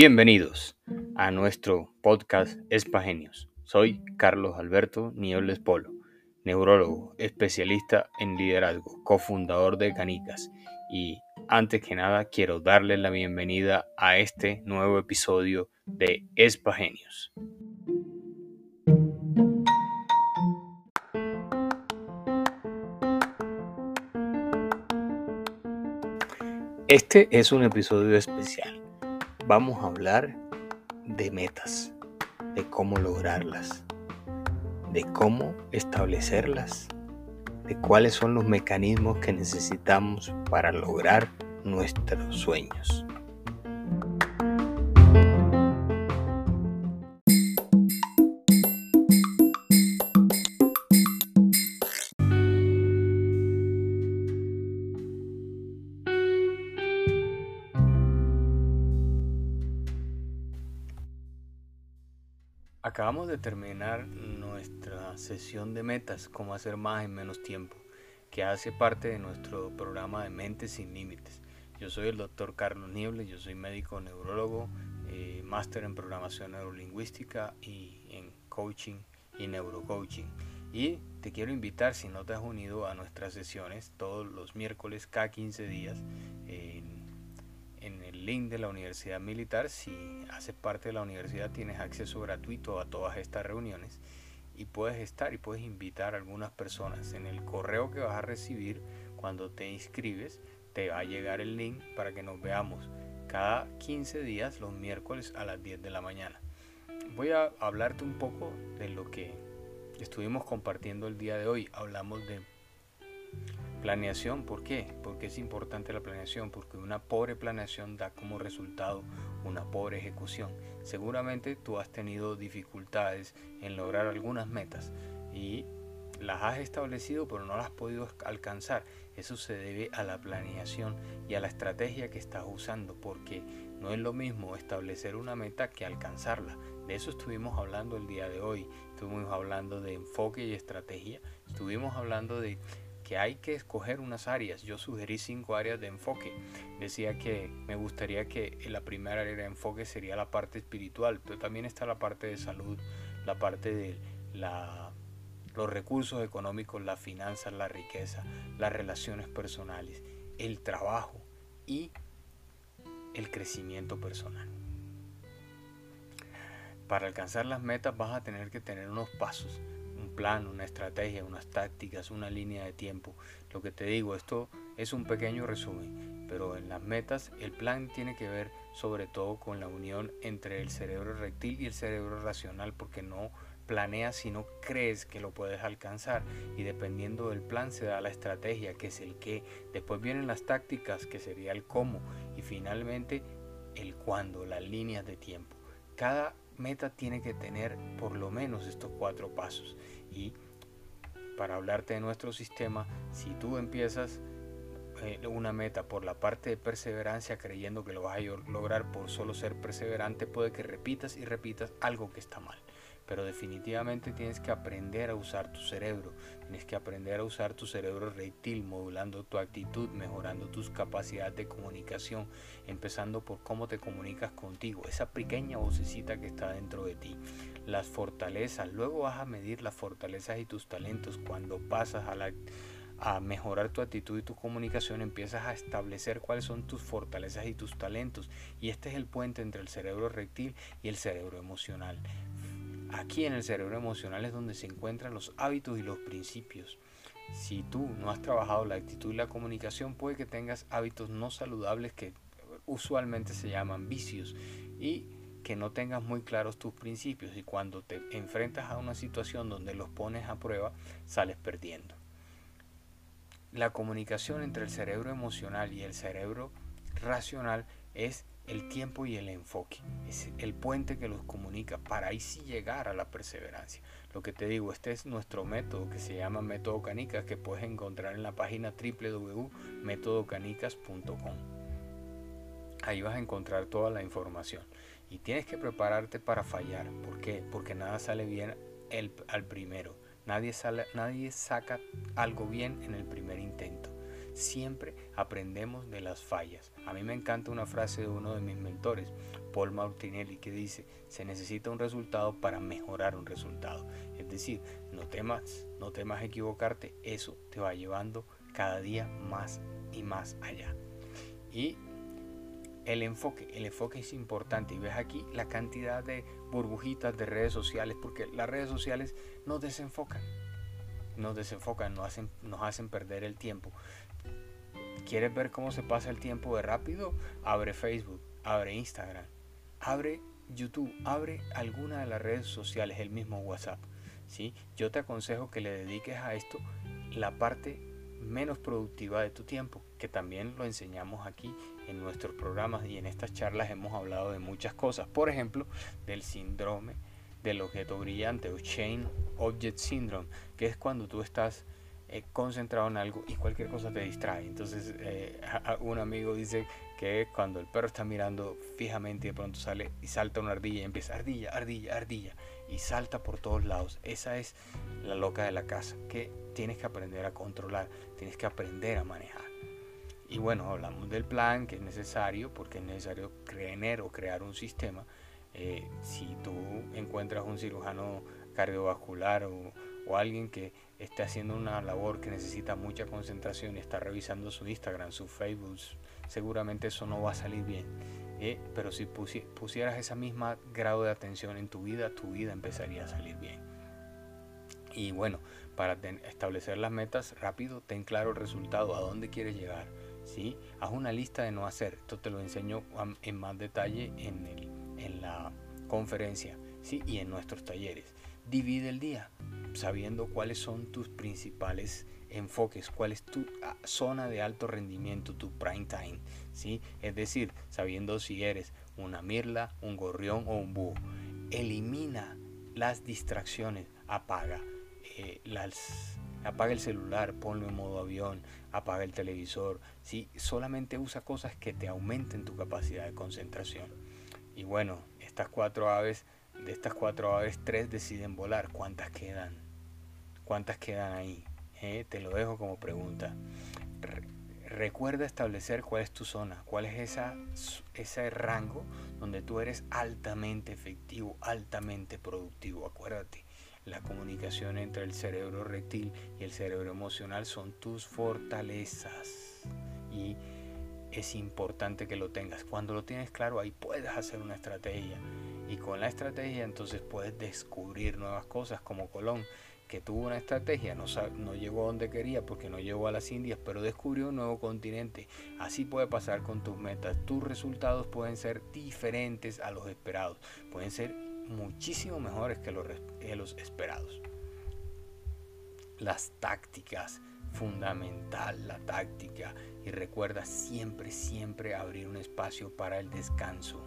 Bienvenidos a nuestro podcast Espagenios. Soy Carlos Alberto Niebles Polo, neurólogo, especialista en liderazgo, cofundador de Canicas y antes que nada quiero darle la bienvenida a este nuevo episodio de Espagenios. Este es un episodio especial. Vamos a hablar de metas, de cómo lograrlas, de cómo establecerlas, de cuáles son los mecanismos que necesitamos para lograr nuestros sueños. Acabamos de terminar nuestra sesión de metas, cómo hacer más en menos tiempo, que hace parte de nuestro programa de Mentes sin Límites. Yo soy el doctor Carlos Nieble, yo soy médico neurólogo, eh, máster en programación neurolingüística y en coaching y neurocoaching. Y te quiero invitar, si no te has unido a nuestras sesiones todos los miércoles cada 15 días, en en el link de la Universidad Militar. Si haces parte de la universidad tienes acceso gratuito a todas estas reuniones y puedes estar y puedes invitar a algunas personas. En el correo que vas a recibir cuando te inscribes te va a llegar el link para que nos veamos cada 15 días los miércoles a las 10 de la mañana. Voy a hablarte un poco de lo que estuvimos compartiendo el día de hoy. Hablamos de Planeación, ¿por qué? Porque es importante la planeación, porque una pobre planeación da como resultado una pobre ejecución. Seguramente tú has tenido dificultades en lograr algunas metas y las has establecido pero no las has podido alcanzar. Eso se debe a la planeación y a la estrategia que estás usando, porque no es lo mismo establecer una meta que alcanzarla. De eso estuvimos hablando el día de hoy. Estuvimos hablando de enfoque y estrategia. Estuvimos hablando de que hay que escoger unas áreas. Yo sugerí cinco áreas de enfoque. Decía que me gustaría que la primera área de enfoque sería la parte espiritual, pero también está la parte de salud, la parte de los recursos económicos, las finanzas, la riqueza, las relaciones personales, el trabajo y el crecimiento personal. Para alcanzar las metas vas a tener que tener unos pasos plan, una estrategia, unas tácticas, una línea de tiempo. Lo que te digo, esto es un pequeño resumen, pero en las metas el plan tiene que ver sobre todo con la unión entre el cerebro rectil y el cerebro racional, porque no planeas si no crees que lo puedes alcanzar y dependiendo del plan se da la estrategia que es el qué después vienen las tácticas que sería el cómo y finalmente el cuándo las líneas de tiempo cada meta tiene que tener por lo menos estos cuatro pasos. Y para hablarte de nuestro sistema, si tú empiezas eh, una meta por la parte de perseverancia creyendo que lo vas a lograr por solo ser perseverante, puede que repitas y repitas algo que está mal pero definitivamente tienes que aprender a usar tu cerebro, tienes que aprender a usar tu cerebro reptil, modulando tu actitud, mejorando tus capacidades de comunicación, empezando por cómo te comunicas contigo, esa pequeña vocecita que está dentro de ti, las fortalezas, luego vas a medir las fortalezas y tus talentos cuando pasas a a mejorar tu actitud y tu comunicación, empiezas a establecer cuáles son tus fortalezas y tus talentos. Y este es el puente entre el cerebro reptil y el cerebro emocional. Aquí en el cerebro emocional es donde se encuentran los hábitos y los principios. Si tú no has trabajado la actitud y la comunicación, puede que tengas hábitos no saludables que usualmente se llaman vicios y que no tengas muy claros tus principios y cuando te enfrentas a una situación donde los pones a prueba, sales perdiendo. La comunicación entre el cerebro emocional y el cerebro racional es el tiempo y el enfoque. Es el puente que los comunica para ahí sí llegar a la perseverancia. Lo que te digo, este es nuestro método que se llama Método Canicas que puedes encontrar en la página www.métodocanicas.com. Ahí vas a encontrar toda la información. Y tienes que prepararte para fallar. ¿Por qué? Porque nada sale bien el, al primero. Nadie, sale, nadie saca algo bien en el primer intento siempre aprendemos de las fallas. A mí me encanta una frase de uno de mis mentores, Paul Martinelli, que dice, se necesita un resultado para mejorar un resultado. Es decir, no temas, no temas equivocarte, eso te va llevando cada día más y más allá. Y el enfoque, el enfoque es importante y ves aquí la cantidad de burbujitas de redes sociales, porque las redes sociales nos desenfocan, nos desenfocan, nos hacen, nos hacen perder el tiempo. ¿Quieres ver cómo se pasa el tiempo de rápido? Abre Facebook, abre Instagram, abre YouTube, abre alguna de las redes sociales, el mismo WhatsApp. ¿sí? Yo te aconsejo que le dediques a esto la parte menos productiva de tu tiempo, que también lo enseñamos aquí en nuestros programas y en estas charlas hemos hablado de muchas cosas. Por ejemplo, del síndrome del objeto brillante o Chain Object Syndrome, que es cuando tú estás eh, concentrado en algo y cualquier cosa te distrae. Entonces, eh, un amigo dice que cuando el perro está mirando fijamente de pronto sale y salta una ardilla y empieza ardilla, ardilla, ardilla y salta por todos lados. Esa es la loca de la casa que tienes que aprender a controlar, tienes que aprender a manejar. Y bueno, hablamos del plan que es necesario porque es necesario crear o crear un sistema. Eh, si tú encuentras un cirujano cardiovascular o, o alguien que esté haciendo una labor que necesita mucha concentración y está revisando su Instagram, su Facebook, seguramente eso no va a salir bien. ¿eh? Pero si pusieras ese mismo grado de atención en tu vida, tu vida empezaría a salir bien. Y bueno, para establecer las metas rápido, ten claro el resultado, a dónde quieres llegar. ¿sí? Haz una lista de no hacer. Esto te lo enseño en más detalle en, el, en la conferencia ¿sí? y en nuestros talleres. Divide el día sabiendo cuáles son tus principales enfoques, cuál es tu ah, zona de alto rendimiento, tu prime time, ¿sí? Es decir, sabiendo si eres una mirla, un gorrión o un búho. Elimina las distracciones, apaga eh, las apaga el celular, ponlo en modo avión, apaga el televisor, ¿sí? solamente usa cosas que te aumenten tu capacidad de concentración. Y bueno, estas cuatro aves de estas cuatro aves, tres deciden volar. ¿Cuántas quedan? ¿Cuántas quedan ahí? Eh, te lo dejo como pregunta. recuerda establecer cuál es tu zona, cuál es esa, ese rango donde tú eres altamente efectivo, altamente productivo. Acuérdate, la comunicación entre el cerebro rectil y el cerebro emocional son tus fortalezas. Y es importante que lo tengas. Cuando lo tienes claro, ahí puedes hacer una estrategia y con la estrategia entonces puedes descubrir nuevas cosas como Colón, que tuvo una estrategia, no, no llegó a donde quería porque no llegó a las Indias, pero descubrió un nuevo continente. Así puede pasar con tus metas. Tus resultados pueden ser diferentes a los esperados, pueden ser muchísimo mejores que los, que los esperados. Las tácticas, fundamental la táctica y recuerda siempre, siempre abrir un espacio para el descanso.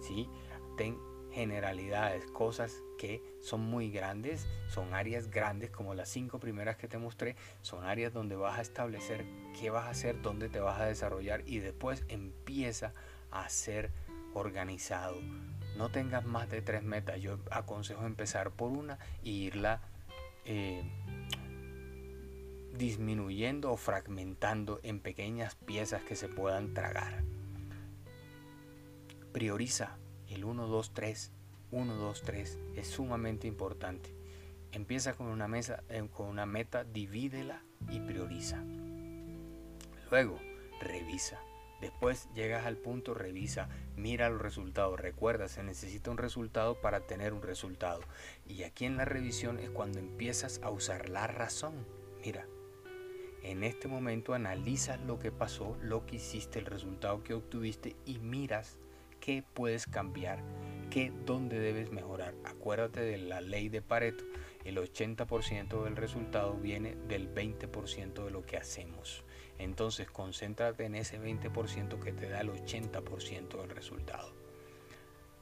¿sí? Ten generalidades, cosas que son muy grandes, son áreas grandes como las cinco primeras que te mostré, son áreas donde vas a establecer qué vas a hacer, dónde te vas a desarrollar y después empieza a ser organizado. No tengas más de tres metas, yo aconsejo empezar por una y irla eh, disminuyendo o fragmentando en pequeñas piezas que se puedan tragar. Prioriza, el 1, 2, 3, 1, 2, 3 es sumamente importante. Empieza con una, mesa, eh, con una meta, divídela y prioriza. Luego, revisa. Después llegas al punto, revisa, mira los resultados. Recuerda, se necesita un resultado para tener un resultado. Y aquí en la revisión es cuando empiezas a usar la razón. Mira, en este momento analizas lo que pasó, lo que hiciste, el resultado que obtuviste y miras qué puedes cambiar, qué, dónde debes mejorar. Acuérdate de la ley de Pareto. El 80% del resultado viene del 20% de lo que hacemos. Entonces concéntrate en ese 20% que te da el 80% del resultado.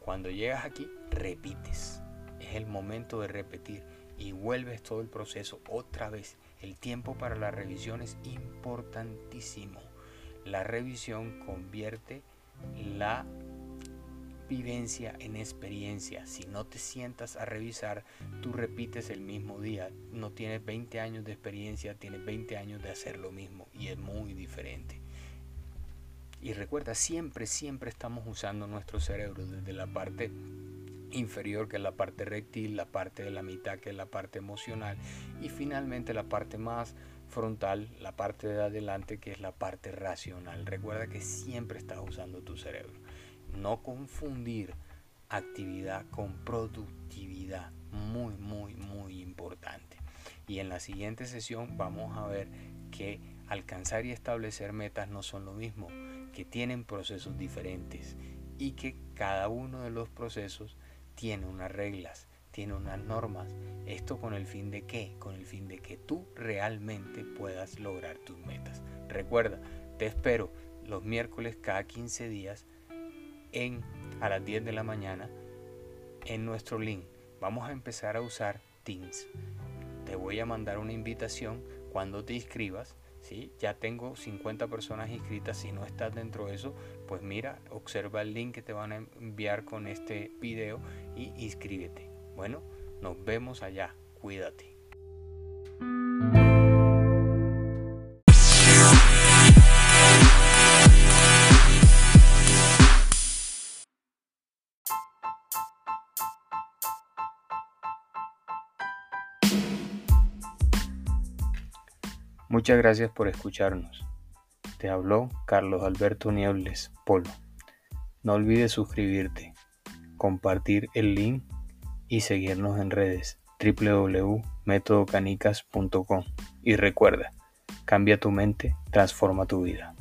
Cuando llegas aquí, repites. Es el momento de repetir y vuelves todo el proceso otra vez. El tiempo para la revisión es importantísimo. La revisión convierte la vivencia en experiencia. Si no te sientas a revisar, tú repites el mismo día. No tienes 20 años de experiencia, tienes 20 años de hacer lo mismo y es muy diferente. Y recuerda, siempre, siempre estamos usando nuestro cerebro desde la parte inferior que es la parte rectil, la parte de la mitad que es la parte emocional y finalmente la parte más frontal, la parte de adelante que es la parte racional. Recuerda que siempre estás usando tu cerebro. No confundir actividad con productividad. Muy, muy, muy importante. Y en la siguiente sesión vamos a ver que alcanzar y establecer metas no son lo mismo, que tienen procesos diferentes y que cada uno de los procesos tiene unas reglas, tiene unas normas. ¿Esto con el fin de qué? Con el fin de que tú realmente puedas lograr tus metas. Recuerda, te espero los miércoles cada 15 días en a las 10 de la mañana en nuestro link. Vamos a empezar a usar Teams. Te voy a mandar una invitación cuando te inscribas ya tengo 50 personas inscritas, si no estás dentro de eso, pues mira, observa el link que te van a enviar con este video y inscríbete. Bueno, nos vemos allá, cuídate. Muchas gracias por escucharnos. Te habló Carlos Alberto Niebles Polo. No olvides suscribirte, compartir el link y seguirnos en redes www.metodocanicas.com. Y recuerda, cambia tu mente, transforma tu vida.